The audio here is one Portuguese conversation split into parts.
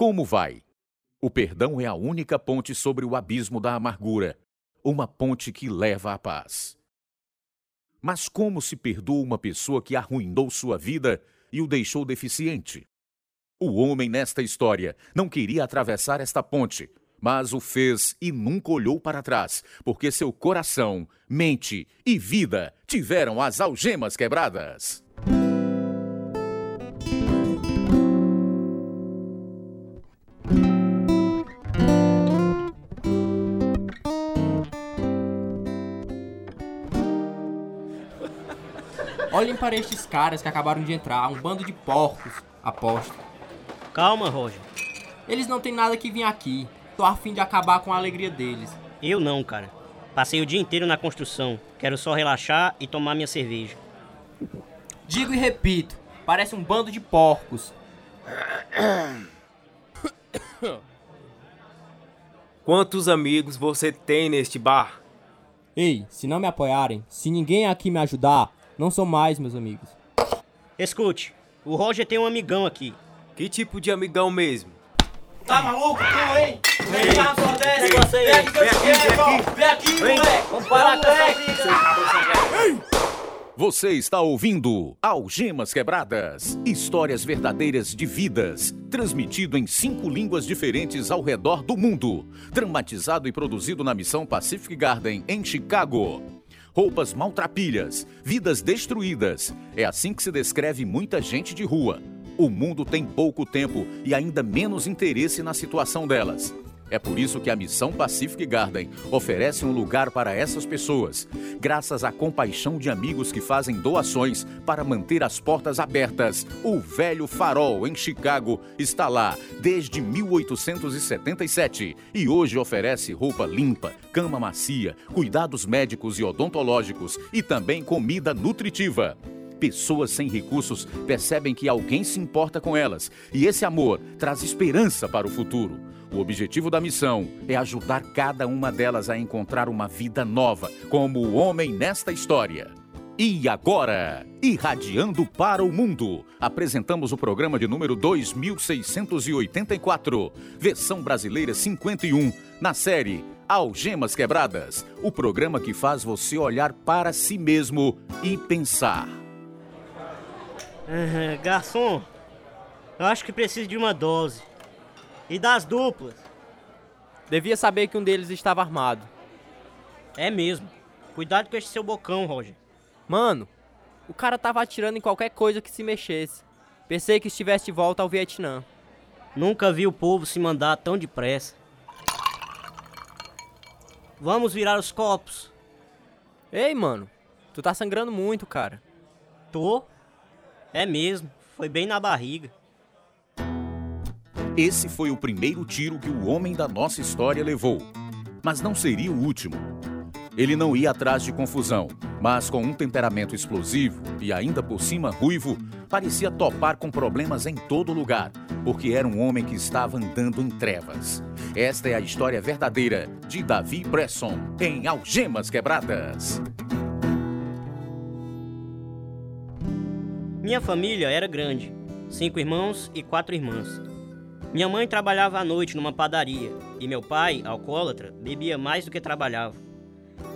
Como vai? O perdão é a única ponte sobre o abismo da amargura, uma ponte que leva à paz. Mas como se perdoa uma pessoa que arruinou sua vida e o deixou deficiente? O homem nesta história não queria atravessar esta ponte, mas o fez e nunca olhou para trás, porque seu coração, mente e vida tiveram as algemas quebradas. Olhem para estes caras que acabaram de entrar, um bando de porcos, aposto. Calma, Roger. Eles não têm nada que vir aqui. Tô a fim de acabar com a alegria deles. Eu não, cara. Passei o dia inteiro na construção. Quero só relaxar e tomar minha cerveja. Digo e repito, parece um bando de porcos. Quantos amigos você tem neste bar? Ei, se não me apoiarem, se ninguém aqui me ajudar, não são mais meus amigos. Escute, o Roger tem um amigão aqui. Que tipo de amigão mesmo? Tá maluco, tu, hein? Vem cá, só desce. aí. Vem aqui Vem aqui, vem irmão. Vem aqui, moleque. Vamos parar com essa briga. Você está ouvindo Algemas Quebradas histórias verdadeiras de vidas, transmitido em cinco línguas diferentes ao redor do mundo. Dramatizado e produzido na missão Pacific Garden, em Chicago. Roupas maltrapilhas, vidas destruídas. É assim que se descreve muita gente de rua. O mundo tem pouco tempo e ainda menos interesse na situação delas. É por isso que a Missão Pacific Garden oferece um lugar para essas pessoas, graças à compaixão de amigos que fazem doações para manter as portas abertas. O Velho Farol, em Chicago, está lá desde 1877 e hoje oferece roupa limpa, cama macia, cuidados médicos e odontológicos e também comida nutritiva. Pessoas sem recursos percebem que alguém se importa com elas e esse amor traz esperança para o futuro. O objetivo da missão é ajudar cada uma delas a encontrar uma vida nova, como o homem nesta história. E agora, irradiando para o mundo, apresentamos o programa de número 2684, versão brasileira 51, na série Algemas Quebradas, o programa que faz você olhar para si mesmo e pensar. Ah, garçom, eu acho que preciso de uma dose. E das duplas. Devia saber que um deles estava armado. É mesmo. Cuidado com esse seu bocão, Roger. Mano, o cara tava atirando em qualquer coisa que se mexesse. Pensei que estivesse de volta ao Vietnã. Nunca vi o povo se mandar tão depressa. Vamos virar os copos. Ei, mano, tu tá sangrando muito, cara. Tô? É mesmo. Foi bem na barriga. Esse foi o primeiro tiro que o homem da nossa história levou. Mas não seria o último. Ele não ia atrás de confusão, mas com um temperamento explosivo e ainda por cima ruivo, parecia topar com problemas em todo lugar, porque era um homem que estava andando em trevas. Esta é a história verdadeira de Davi Bresson em Algemas Quebradas. Minha família era grande, cinco irmãos e quatro irmãs. Minha mãe trabalhava à noite numa padaria e meu pai, alcoólatra, bebia mais do que trabalhava.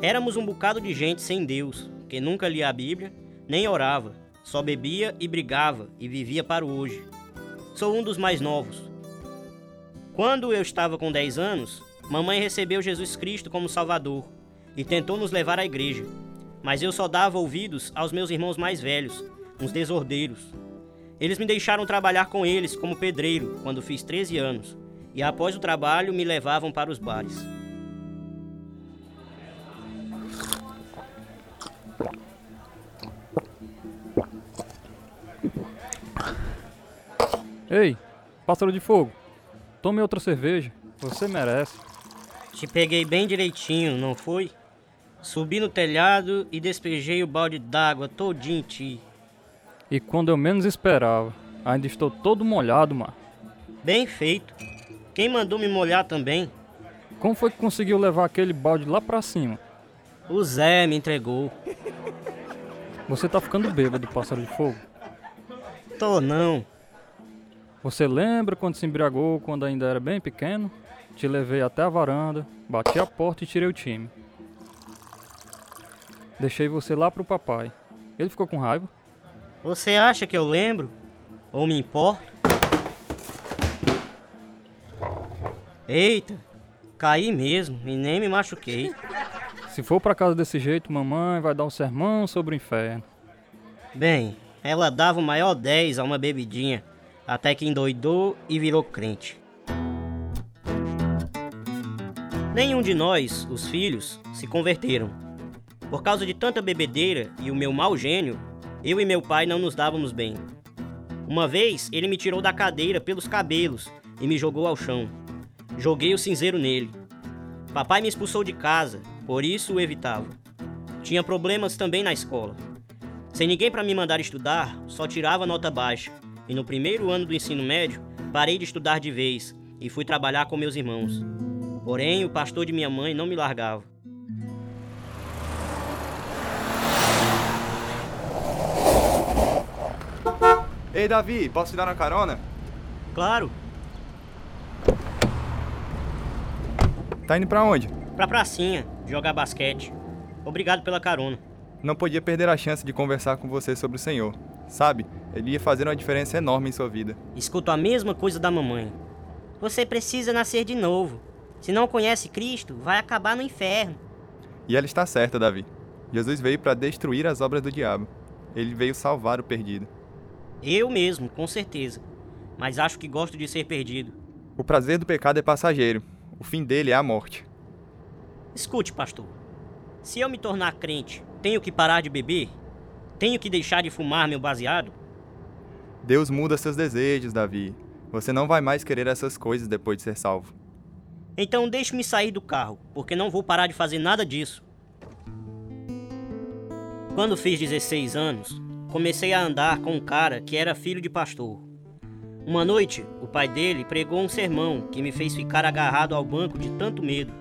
Éramos um bocado de gente sem Deus, que nunca lia a Bíblia, nem orava, só bebia e brigava e vivia para o hoje. Sou um dos mais novos. Quando eu estava com 10 anos, mamãe recebeu Jesus Cristo como Salvador e tentou nos levar à igreja, mas eu só dava ouvidos aos meus irmãos mais velhos, uns desordeiros. Eles me deixaram trabalhar com eles como pedreiro quando fiz 13 anos, e após o trabalho me levavam para os bares. Ei, pássaro de fogo, tome outra cerveja. Você merece. Te peguei bem direitinho, não foi? Subi no telhado e despejei o balde d'água todinho em ti. E quando eu menos esperava, ainda estou todo molhado, mano. Bem feito. Quem mandou me molhar também? Como foi que conseguiu levar aquele balde lá pra cima? O Zé me entregou. Você tá ficando bêbado, pássaro de fogo. Tô não. Você lembra quando se embriagou quando ainda era bem pequeno? Te levei até a varanda, bati a porta e tirei o time. Deixei você lá pro papai. Ele ficou com raiva? Você acha que eu lembro? Ou me importo? Eita, caí mesmo e nem me machuquei. Se for pra casa desse jeito, mamãe vai dar um sermão sobre o inferno. Bem, ela dava o maior 10 a uma bebidinha, até que endoidou e virou crente. Nenhum de nós, os filhos, se converteram. Por causa de tanta bebedeira e o meu mau gênio, eu e meu pai não nos dávamos bem. Uma vez, ele me tirou da cadeira pelos cabelos e me jogou ao chão. Joguei o cinzeiro nele. Papai me expulsou de casa, por isso o evitava. Tinha problemas também na escola. Sem ninguém para me mandar estudar, só tirava nota baixa. E no primeiro ano do ensino médio, parei de estudar de vez e fui trabalhar com meus irmãos. Porém, o pastor de minha mãe não me largava. Ei, Davi, posso te dar uma carona? Claro, Tá indo pra onde? pra pracinha, jogar basquete. Obrigado pela carona. Não podia perder a chance de conversar com você sobre o Senhor. Sabe, ele ia fazer uma diferença enorme em sua vida. Escuto a mesma coisa da mamãe. Você precisa nascer de novo. Se não conhece Cristo, vai acabar no inferno. E ela está certa, Davi. Jesus veio para destruir as obras do diabo. Ele veio salvar o perdido. Eu mesmo, com certeza. Mas acho que gosto de ser perdido. O prazer do pecado é passageiro. O fim dele é a morte. Escute, pastor. Se eu me tornar crente, tenho que parar de beber? Tenho que deixar de fumar meu baseado? Deus muda seus desejos, Davi. Você não vai mais querer essas coisas depois de ser salvo. Então deixe-me sair do carro, porque não vou parar de fazer nada disso. Quando fiz 16 anos, comecei a andar com um cara que era filho de pastor. Uma noite, o pai dele pregou um sermão que me fez ficar agarrado ao banco de tanto medo.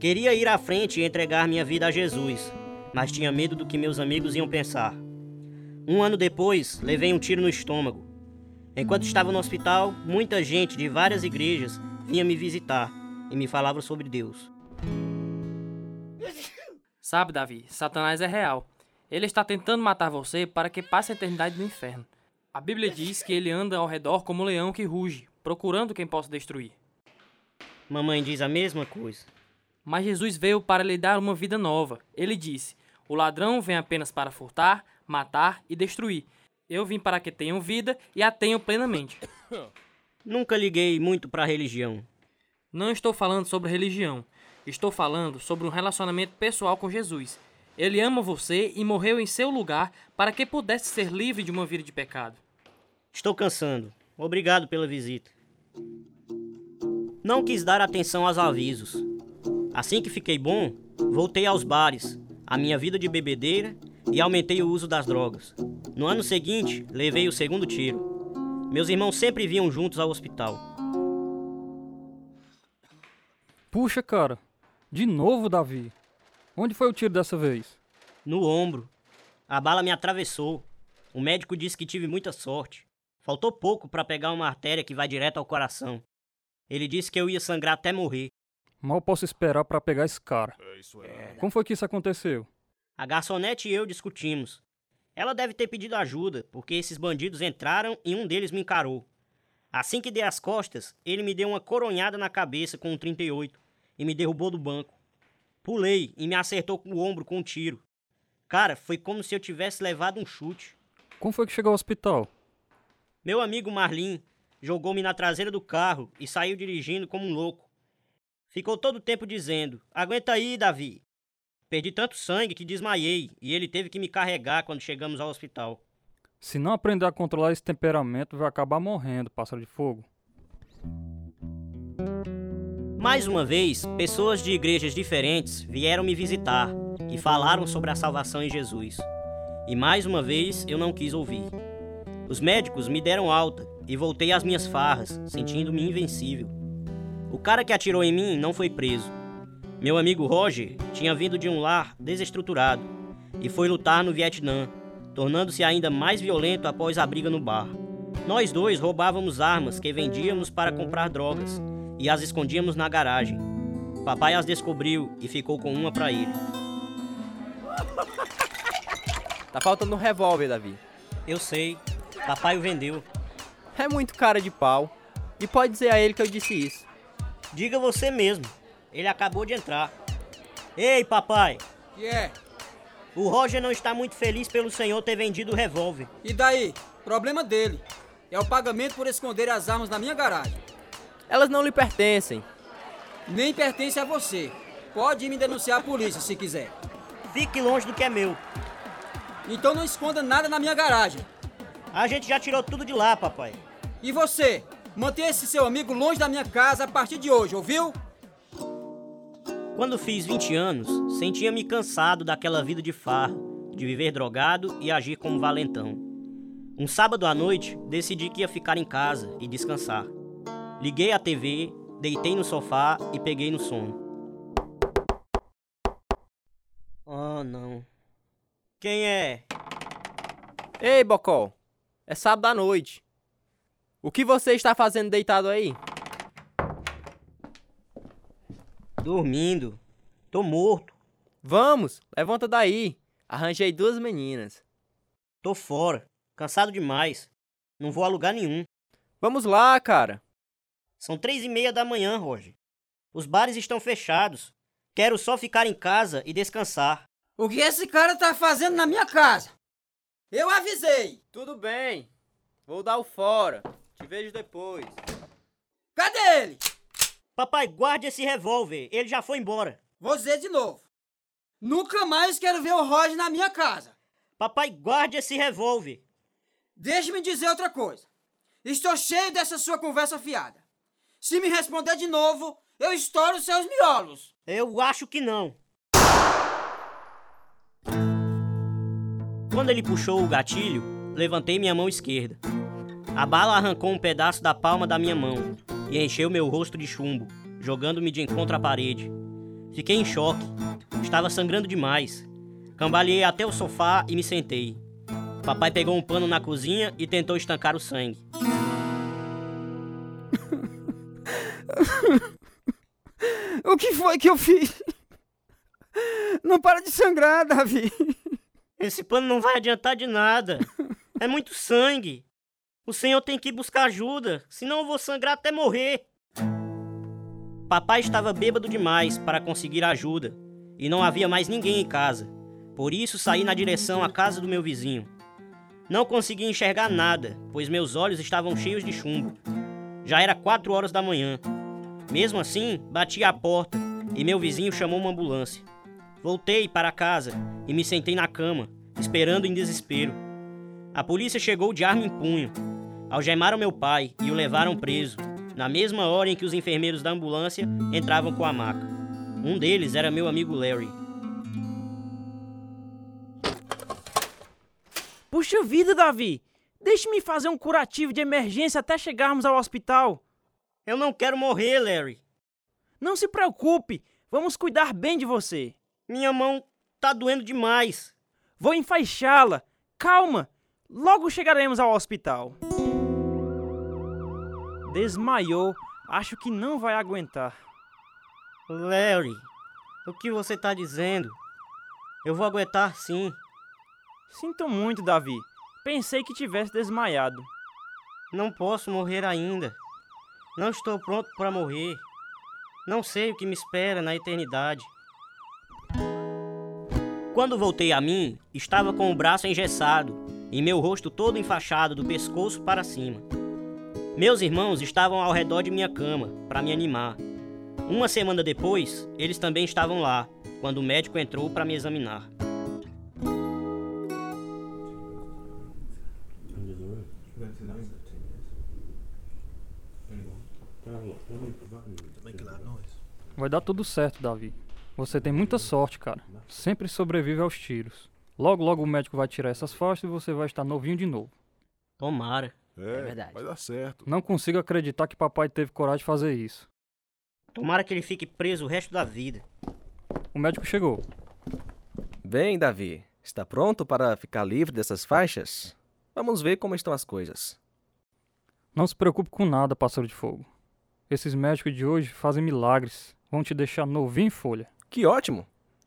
Queria ir à frente e entregar minha vida a Jesus, mas tinha medo do que meus amigos iam pensar. Um ano depois, levei um tiro no estômago. Enquanto estava no hospital, muita gente de várias igrejas vinha me visitar e me falava sobre Deus. Sabe, Davi, Satanás é real. Ele está tentando matar você para que passe a eternidade no inferno. A Bíblia diz que ele anda ao redor como um leão que ruge, procurando quem possa destruir. Mamãe diz a mesma coisa. Mas Jesus veio para lhe dar uma vida nova. Ele disse: O ladrão vem apenas para furtar, matar e destruir. Eu vim para que tenham vida e a tenham plenamente. Nunca liguei muito para a religião. Não estou falando sobre religião. Estou falando sobre um relacionamento pessoal com Jesus. Ele ama você e morreu em seu lugar para que pudesse ser livre de uma vida de pecado. Estou cansando. Obrigado pela visita. Não quis dar atenção aos avisos. Assim que fiquei bom, voltei aos bares, à minha vida de bebedeira e aumentei o uso das drogas. No ano seguinte, levei o segundo tiro. Meus irmãos sempre vinham juntos ao hospital. Puxa, cara. De novo, Davi. Onde foi o tiro dessa vez? No ombro. A bala me atravessou. O médico disse que tive muita sorte. Faltou pouco para pegar uma artéria que vai direto ao coração. Ele disse que eu ia sangrar até morrer. Mal posso esperar pra pegar esse cara. Como foi que isso aconteceu? A garçonete e eu discutimos. Ela deve ter pedido ajuda, porque esses bandidos entraram e um deles me encarou. Assim que dei as costas, ele me deu uma coronhada na cabeça com um 38 e me derrubou do banco. Pulei e me acertou com o ombro com um tiro. Cara, foi como se eu tivesse levado um chute. Como foi que chegou ao hospital? Meu amigo Marlin jogou-me na traseira do carro e saiu dirigindo como um louco. Ficou todo o tempo dizendo: Aguenta aí, Davi. Perdi tanto sangue que desmaiei e ele teve que me carregar quando chegamos ao hospital. Se não aprender a controlar esse temperamento, vai acabar morrendo, pássaro de fogo. Mais uma vez, pessoas de igrejas diferentes vieram me visitar e falaram sobre a salvação em Jesus. E mais uma vez eu não quis ouvir. Os médicos me deram alta e voltei às minhas farras, sentindo-me invencível. O cara que atirou em mim não foi preso. Meu amigo Roger tinha vindo de um lar desestruturado e foi lutar no Vietnã, tornando-se ainda mais violento após a briga no bar. Nós dois roubávamos armas que vendíamos para comprar drogas e as escondíamos na garagem. Papai as descobriu e ficou com uma para ele. Tá faltando um revólver, Davi. Eu sei, papai o vendeu. É muito cara de pau. E pode dizer a ele que eu disse isso. Diga você mesmo, ele acabou de entrar. Ei, papai, E é? o Roger não está muito feliz pelo senhor ter vendido o revólver. E daí? Problema dele. É o pagamento por esconder as armas na minha garagem. Elas não lhe pertencem. Nem pertence a você. Pode ir me denunciar à polícia se quiser. Fique longe do que é meu. Então não esconda nada na minha garagem. A gente já tirou tudo de lá, papai. E você? Mantenha esse seu amigo longe da minha casa a partir de hoje, ouviu? Quando fiz 20 anos, sentia-me cansado daquela vida de farro, de viver drogado e agir como valentão. Um sábado à noite, decidi que ia ficar em casa e descansar. Liguei a TV, deitei no sofá e peguei no sono. Oh, não. Quem é? Ei, Bocol. É sábado à noite. O que você está fazendo deitado aí? Dormindo. Tô morto. Vamos, levanta daí. Arranjei duas meninas. Tô fora. Cansado demais. Não vou a lugar nenhum. Vamos lá, cara. São três e meia da manhã, Roger. Os bares estão fechados. Quero só ficar em casa e descansar. O que esse cara tá fazendo na minha casa? Eu avisei! Tudo bem. Vou dar o fora. Te vejo depois. Cadê ele? Papai, guarde esse revólver. Ele já foi embora. Vou dizer de novo. Nunca mais quero ver o Roger na minha casa. Papai, guarde esse revólver. Deixe-me dizer outra coisa. Estou cheio dessa sua conversa fiada. Se me responder de novo, eu estouro seus miolos. Eu acho que não. Quando ele puxou o gatilho, levantei minha mão esquerda. A bala arrancou um pedaço da palma da minha mão e encheu meu rosto de chumbo, jogando-me de encontro à parede. Fiquei em choque. Estava sangrando demais. Cambaleei até o sofá e me sentei. Papai pegou um pano na cozinha e tentou estancar o sangue. O que foi que eu fiz? Não para de sangrar, Davi. Esse pano não vai adiantar de nada. É muito sangue. O senhor tem que buscar ajuda, senão eu vou sangrar até morrer. Papai estava bêbado demais para conseguir ajuda e não havia mais ninguém em casa. Por isso saí na direção à casa do meu vizinho. Não consegui enxergar nada, pois meus olhos estavam cheios de chumbo. Já era quatro horas da manhã. Mesmo assim, bati à porta e meu vizinho chamou uma ambulância. Voltei para casa e me sentei na cama, esperando em desespero. A polícia chegou de arma em punho. Algemaram meu pai e o levaram preso, na mesma hora em que os enfermeiros da ambulância entravam com a maca. Um deles era meu amigo Larry. Puxa vida, Davi! Deixe-me fazer um curativo de emergência até chegarmos ao hospital. Eu não quero morrer, Larry. Não se preocupe, vamos cuidar bem de você. Minha mão tá doendo demais. Vou enfaixá-la. Calma, logo chegaremos ao hospital. Desmaiou. Acho que não vai aguentar. Larry, o que você tá dizendo? Eu vou aguentar sim. Sinto muito, Davi. Pensei que tivesse desmaiado. Não posso morrer ainda. Não estou pronto para morrer. Não sei o que me espera na eternidade. Quando voltei a mim, estava com o braço engessado e meu rosto todo enfaixado do pescoço para cima. Meus irmãos estavam ao redor de minha cama para me animar. Uma semana depois, eles também estavam lá, quando o médico entrou para me examinar. Vai dar tudo certo, Davi. Você tem muita sorte, cara. Sempre sobrevive aos tiros. Logo, logo o médico vai tirar essas faixas e você vai estar novinho de novo. Tomara. É, verdade. vai dar certo. Não consigo acreditar que papai teve coragem de fazer isso. Tomara que ele fique preso o resto da vida. O médico chegou. Bem, Davi, está pronto para ficar livre dessas faixas? Vamos ver como estão as coisas. Não se preocupe com nada, pássaro de fogo. Esses médicos de hoje fazem milagres. Vão te deixar novinho em folha. Que ótimo!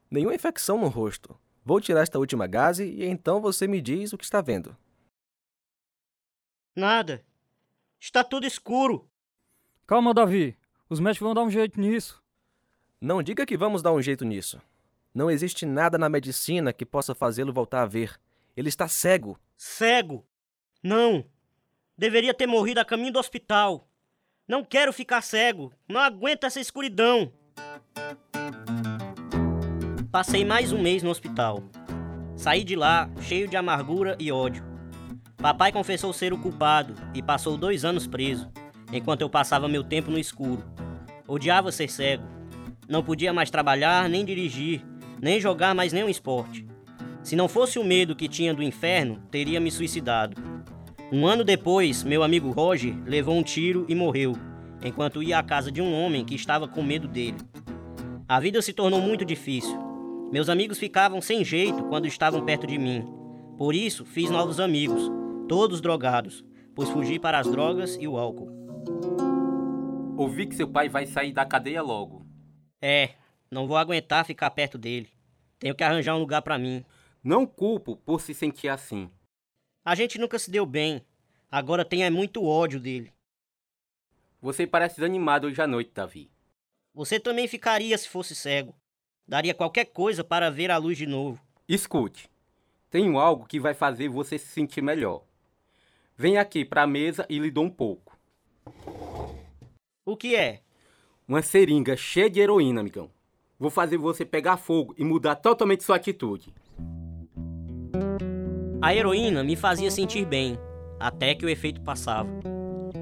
Nenhuma infecção no rosto. Vou tirar esta última gaze e então você me diz o que está vendo. Nada. Está tudo escuro. Calma, Davi. Os médicos vão dar um jeito nisso. Não diga que vamos dar um jeito nisso. Não existe nada na medicina que possa fazê-lo voltar a ver. Ele está cego. Cego? Não. Deveria ter morrido a caminho do hospital. Não quero ficar cego. Não aguento essa escuridão. Passei mais um mês no hospital. Saí de lá cheio de amargura e ódio. Papai confessou ser o culpado e passou dois anos preso, enquanto eu passava meu tempo no escuro. Odiava ser cego. Não podia mais trabalhar, nem dirigir, nem jogar mais nenhum esporte. Se não fosse o medo que tinha do inferno, teria me suicidado. Um ano depois, meu amigo Roger levou um tiro e morreu, enquanto ia à casa de um homem que estava com medo dele. A vida se tornou muito difícil. Meus amigos ficavam sem jeito quando estavam perto de mim. Por isso, fiz novos amigos, todos drogados, pois fugi para as drogas e o álcool. Ouvi que seu pai vai sair da cadeia logo. É, não vou aguentar ficar perto dele. Tenho que arranjar um lugar para mim. Não culpo por se sentir assim. A gente nunca se deu bem. Agora tem é muito ódio dele. Você parece desanimado hoje à noite, Davi. Você também ficaria se fosse cego. Daria qualquer coisa para ver a luz de novo. Escute. Tenho algo que vai fazer você se sentir melhor. Vem aqui para a mesa e lhe dou um pouco. O que é? Uma seringa cheia de heroína, amigão. Vou fazer você pegar fogo e mudar totalmente sua atitude. A heroína me fazia sentir bem, até que o efeito passava.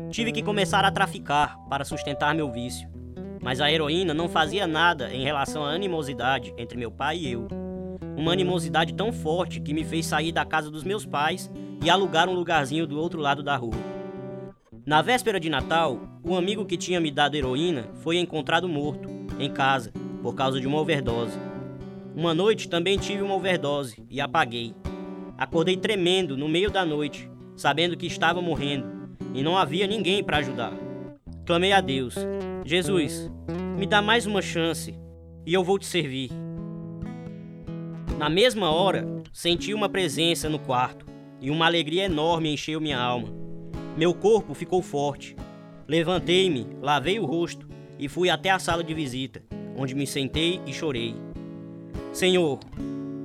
Tive que começar a traficar para sustentar meu vício. Mas a heroína não fazia nada em relação à animosidade entre meu pai e eu. Uma animosidade tão forte que me fez sair da casa dos meus pais e alugar um lugarzinho do outro lado da rua. Na véspera de Natal, o amigo que tinha me dado heroína foi encontrado morto, em casa, por causa de uma overdose. Uma noite também tive uma overdose e apaguei. Acordei tremendo no meio da noite, sabendo que estava morrendo e não havia ninguém para ajudar. Clamei a Deus: Jesus, me dá mais uma chance e eu vou te servir. Na mesma hora, senti uma presença no quarto e uma alegria enorme encheu minha alma. Meu corpo ficou forte. Levantei-me, lavei o rosto e fui até a sala de visita, onde me sentei e chorei. Senhor,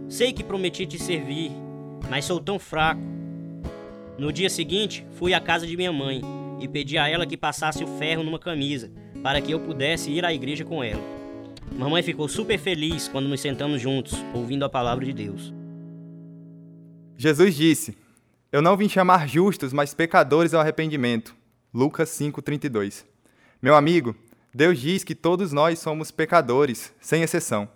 sei que prometi te servir, mas sou tão fraco. No dia seguinte, fui à casa de minha mãe e pedi a ela que passasse o ferro numa camisa para que eu pudesse ir à igreja com ela. Mamãe ficou super feliz quando nos sentamos juntos, ouvindo a palavra de Deus. Jesus disse: Eu não vim chamar justos, mas pecadores ao arrependimento. Lucas 5:32. Meu amigo, Deus diz que todos nós somos pecadores, sem exceção.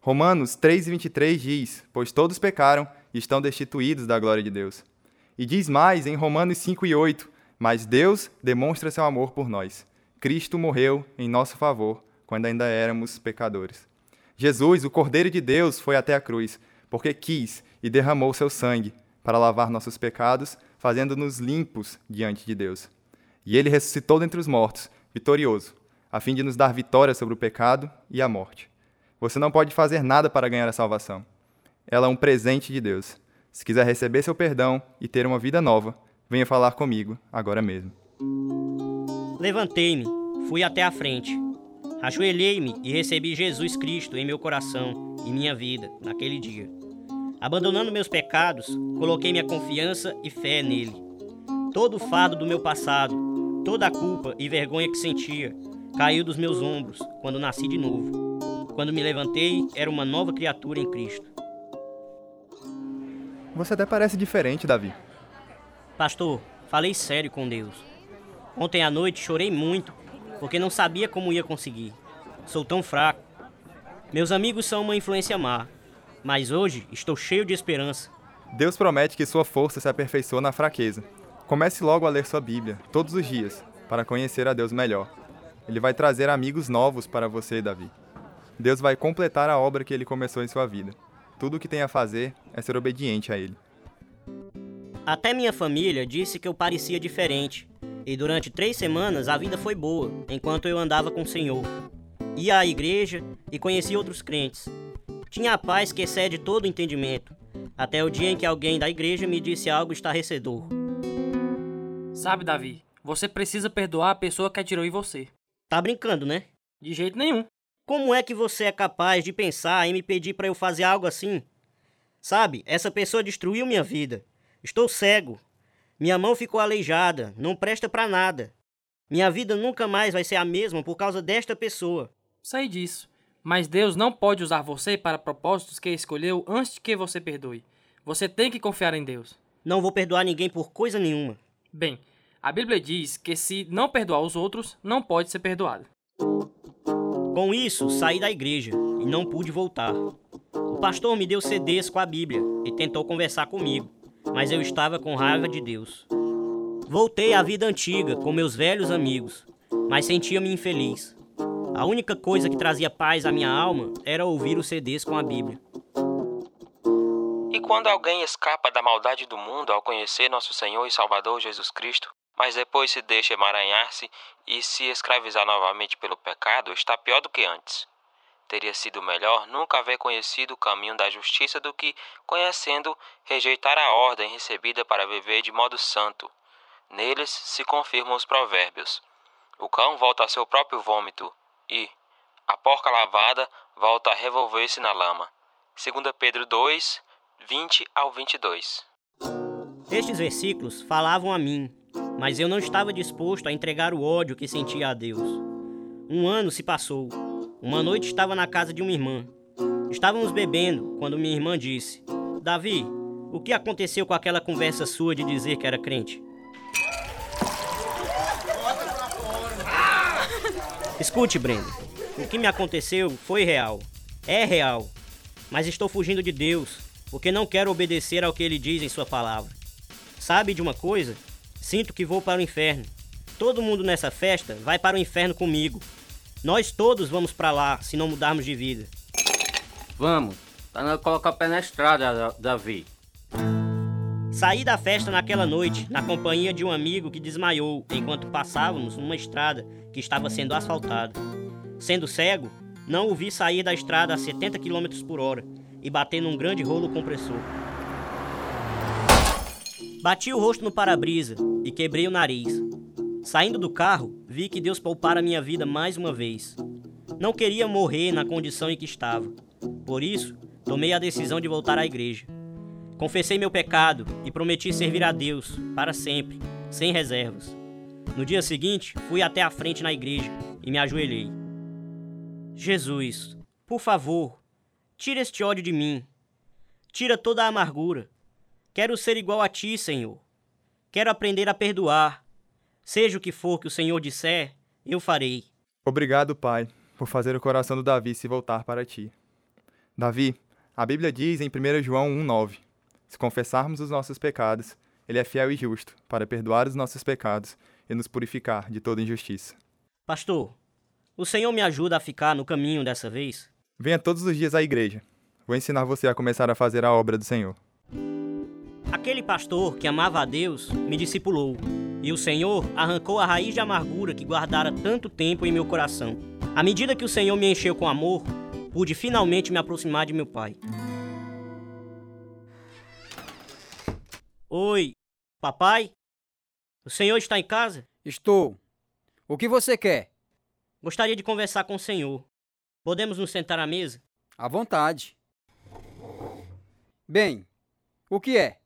Romanos 3:23 diz: Pois todos pecaram estão destituídos da glória de Deus. E diz mais em Romanos 5:8: Mas Deus demonstra seu amor por nós. Cristo morreu em nosso favor quando ainda éramos pecadores. Jesus, o Cordeiro de Deus, foi até a cruz, porque quis e derramou seu sangue para lavar nossos pecados, fazendo-nos limpos diante de Deus. E ele ressuscitou dentre os mortos, vitorioso, a fim de nos dar vitória sobre o pecado e a morte. Você não pode fazer nada para ganhar a salvação. Ela é um presente de Deus. Se quiser receber seu perdão e ter uma vida nova, venha falar comigo agora mesmo. Levantei-me, fui até a frente. Ajoelhei-me e recebi Jesus Cristo em meu coração e minha vida naquele dia. Abandonando meus pecados, coloquei minha confiança e fé nele. Todo o fardo do meu passado, toda a culpa e vergonha que sentia, caiu dos meus ombros quando nasci de novo. Quando me levantei, era uma nova criatura em Cristo. Você até parece diferente, Davi. Pastor, falei sério com Deus. Ontem à noite chorei muito, porque não sabia como ia conseguir. Sou tão fraco. Meus amigos são uma influência má, mas hoje estou cheio de esperança. Deus promete que sua força se aperfeiçoa na fraqueza. Comece logo a ler sua Bíblia, todos os dias, para conhecer a Deus melhor. Ele vai trazer amigos novos para você, Davi. Deus vai completar a obra que ele começou em sua vida. Tudo o que tem a fazer é ser obediente a ele. Até minha família disse que eu parecia diferente, E durante três semanas a vida foi boa, enquanto eu andava com o Senhor. Ia à igreja e conheci outros crentes. Tinha a paz que excede todo entendimento, até o dia em que alguém da igreja me disse algo estarrecedor. Sabe, Davi, você precisa perdoar a pessoa que atirou em você. Tá brincando, né? De jeito nenhum. Como é que você é capaz de pensar em me pedir para eu fazer algo assim? Sabe, essa pessoa destruiu minha vida. Estou cego. Minha mão ficou aleijada, não presta para nada. Minha vida nunca mais vai ser a mesma por causa desta pessoa. Sei disso. Mas Deus não pode usar você para propósitos que escolheu antes que você perdoe. Você tem que confiar em Deus. Não vou perdoar ninguém por coisa nenhuma. Bem, a Bíblia diz que se não perdoar os outros, não pode ser perdoado. Com isso, saí da igreja e não pude voltar. O pastor me deu CDs com a Bíblia e tentou conversar comigo, mas eu estava com raiva de Deus. Voltei à vida antiga com meus velhos amigos, mas sentia-me infeliz. A única coisa que trazia paz à minha alma era ouvir os CDs com a Bíblia. E quando alguém escapa da maldade do mundo ao conhecer nosso Senhor e Salvador Jesus Cristo, mas depois se deixa emaranhar-se e se escravizar novamente pelo pecado, está pior do que antes. Teria sido melhor nunca haver conhecido o caminho da justiça do que, conhecendo, rejeitar a ordem recebida para viver de modo santo. Neles se confirmam os provérbios. O cão volta a seu próprio vômito e a porca lavada volta a revolver-se na lama. 2 Pedro 2, 20 ao 22. Estes versículos falavam a mim, mas eu não estava disposto a entregar o ódio que sentia a Deus. Um ano se passou. Uma noite estava na casa de uma irmã. Estávamos bebendo quando minha irmã disse: Davi, o que aconteceu com aquela conversa sua de dizer que era crente? Escute, Brenda. O que me aconteceu foi real. É real. Mas estou fugindo de Deus, porque não quero obedecer ao que ele diz em sua palavra. Sabe de uma coisa? Sinto que vou para o inferno. Todo mundo nessa festa vai para o inferno comigo. Nós todos vamos para lá se não mudarmos de vida. Vamos. Tá na colocar o pé na estrada, Davi. Saí da festa naquela noite, na companhia de um amigo que desmaiou enquanto passávamos numa estrada que estava sendo asfaltada. Sendo cego, não o vi sair da estrada a 70 km por hora e bater num grande rolo compressor. Bati o rosto no para-brisa e quebrei o nariz. Saindo do carro, vi que Deus poupara minha vida mais uma vez. Não queria morrer na condição em que estava. Por isso, tomei a decisão de voltar à igreja. Confessei meu pecado e prometi servir a Deus para sempre, sem reservas. No dia seguinte, fui até a frente na igreja e me ajoelhei. Jesus, por favor, tira este ódio de mim. Tira toda a amargura. Quero ser igual a ti, Senhor. Quero aprender a perdoar. Seja o que for que o Senhor disser, eu farei. Obrigado, Pai, por fazer o coração do Davi se voltar para ti. Davi, a Bíblia diz em 1 João 1,9: Se confessarmos os nossos pecados, Ele é fiel e justo para perdoar os nossos pecados e nos purificar de toda injustiça. Pastor, o Senhor me ajuda a ficar no caminho dessa vez? Venha todos os dias à igreja. Vou ensinar você a começar a fazer a obra do Senhor. Aquele pastor que amava a Deus me discipulou, e o Senhor arrancou a raiz de amargura que guardara tanto tempo em meu coração. À medida que o Senhor me encheu com amor, pude finalmente me aproximar de meu pai. Oi, papai? O senhor está em casa? Estou. O que você quer? Gostaria de conversar com o senhor. Podemos nos sentar à mesa? À vontade. Bem, o que é?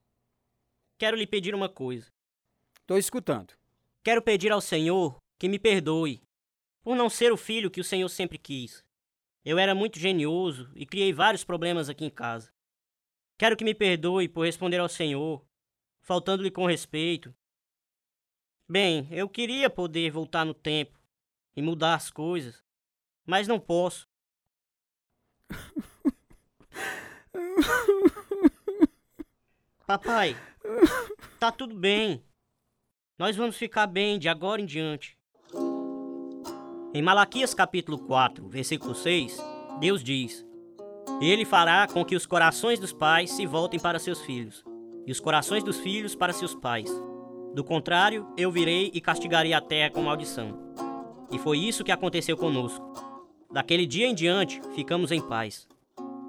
Quero lhe pedir uma coisa. Estou escutando. Quero pedir ao Senhor que me perdoe por não ser o filho que o Senhor sempre quis. Eu era muito genioso e criei vários problemas aqui em casa. Quero que me perdoe por responder ao Senhor, faltando-lhe com respeito. Bem, eu queria poder voltar no tempo e mudar as coisas, mas não posso. Papai, tá tudo bem. Nós vamos ficar bem de agora em diante. Em Malaquias capítulo 4, versículo 6, Deus diz: Ele fará com que os corações dos pais se voltem para seus filhos, e os corações dos filhos para seus pais. Do contrário, eu virei e castigaria a terra com maldição. E foi isso que aconteceu conosco. Daquele dia em diante, ficamos em paz.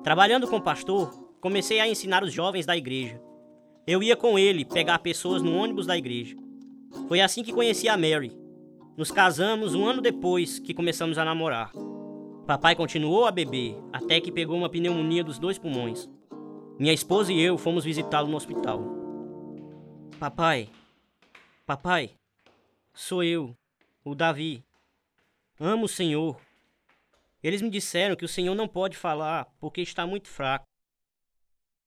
Trabalhando com o pastor, comecei a ensinar os jovens da igreja. Eu ia com ele pegar pessoas no ônibus da igreja. Foi assim que conheci a Mary. Nos casamos um ano depois que começamos a namorar. Papai continuou a beber até que pegou uma pneumonia dos dois pulmões. Minha esposa e eu fomos visitá-lo no hospital. Papai, papai, sou eu, o Davi. Amo o Senhor. Eles me disseram que o Senhor não pode falar porque está muito fraco.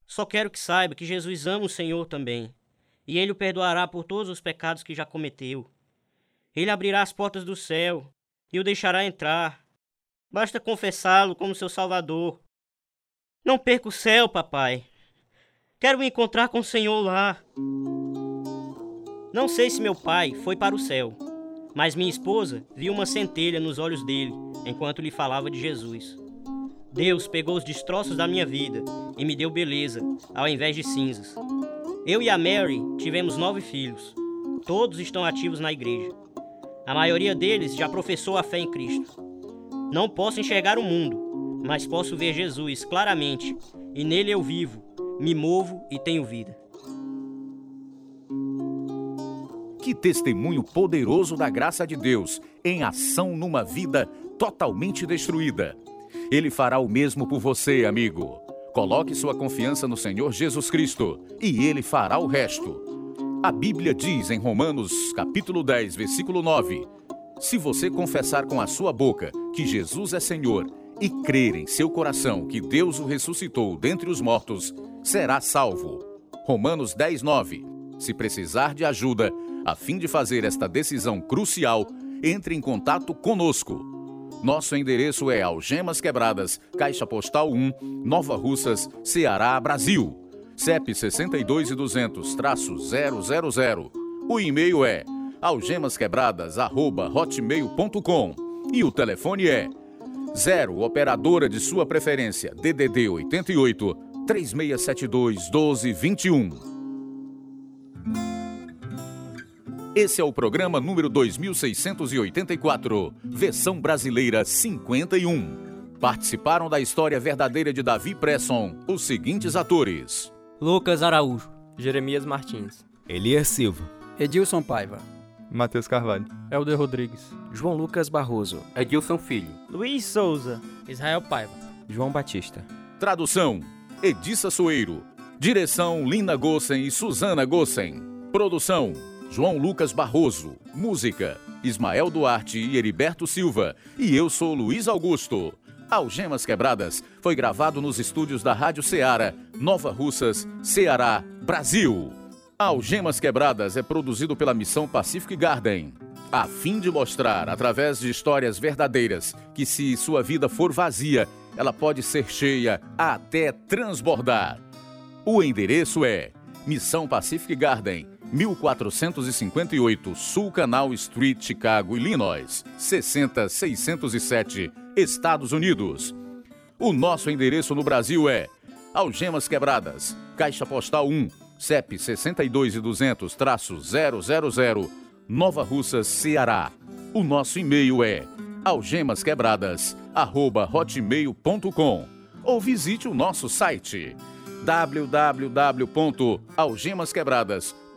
Só quero que saiba que Jesus ama o Senhor também, e ele o perdoará por todos os pecados que já cometeu. Ele abrirá as portas do céu e o deixará entrar Basta confessá-lo como seu Salvador. Não perca o céu, papai. Quero me encontrar com o Senhor lá. Não sei se meu pai foi para o céu, mas minha esposa viu uma centelha nos olhos dele enquanto lhe falava de Jesus. Deus pegou os destroços da minha vida e me deu beleza, ao invés de cinzas. Eu e a Mary tivemos nove filhos. Todos estão ativos na igreja. A maioria deles já professou a fé em Cristo. Não posso enxergar o mundo, mas posso ver Jesus claramente, e nele eu vivo, me movo e tenho vida. Que testemunho poderoso da graça de Deus em ação numa vida totalmente destruída. Ele fará o mesmo por você, amigo. Coloque sua confiança no Senhor Jesus Cristo e ele fará o resto. A Bíblia diz em Romanos, capítulo 10, versículo 9: se você confessar com a sua boca que Jesus é Senhor e crer em seu coração que Deus o ressuscitou dentre os mortos, será salvo. Romanos 10, 9. Se precisar de ajuda, a fim de fazer esta decisão crucial, entre em contato conosco. Nosso endereço é Algemas Quebradas, Caixa Postal 1, Nova Russas, Ceará, Brasil. CEP 62 e 200 000. O e-mail é algemasquebradas@hotmail.com e o telefone é 0 operadora de sua preferência DDD 88 3672 1221. Esse é o programa número 2684, versão brasileira 51. Participaram da história verdadeira de Davi Presson os seguintes atores: Lucas Araújo, Jeremias Martins, Elias Silva, Edilson Paiva, Matheus Carvalho. Helder Rodrigues. João Lucas Barroso. Edilson Filho. Luiz Souza. Israel Paiva. João Batista. Tradução: Edissa Soeiro. Direção: Lina Gossen e Suzana Gossen. Produção: João Lucas Barroso. Música: Ismael Duarte e Heriberto Silva. E eu sou Luiz Augusto. Algemas Quebradas foi gravado nos estúdios da Rádio Ceará, Nova Russas, Ceará, Brasil. Algemas Quebradas é produzido pela Missão Pacific Garden, a fim de mostrar, através de histórias verdadeiras, que se sua vida for vazia, ela pode ser cheia até transbordar. O endereço é Missão Pacific Garden, 1458 Sul Canal Street, Chicago, Illinois, 60607, Estados Unidos. O nosso endereço no Brasil é Algemas Quebradas, Caixa Postal 1 CEP 62 e 200 000, Nova Russa, Ceará. O nosso e-mail é algemasquebradas@hotmail.com ou visite o nosso site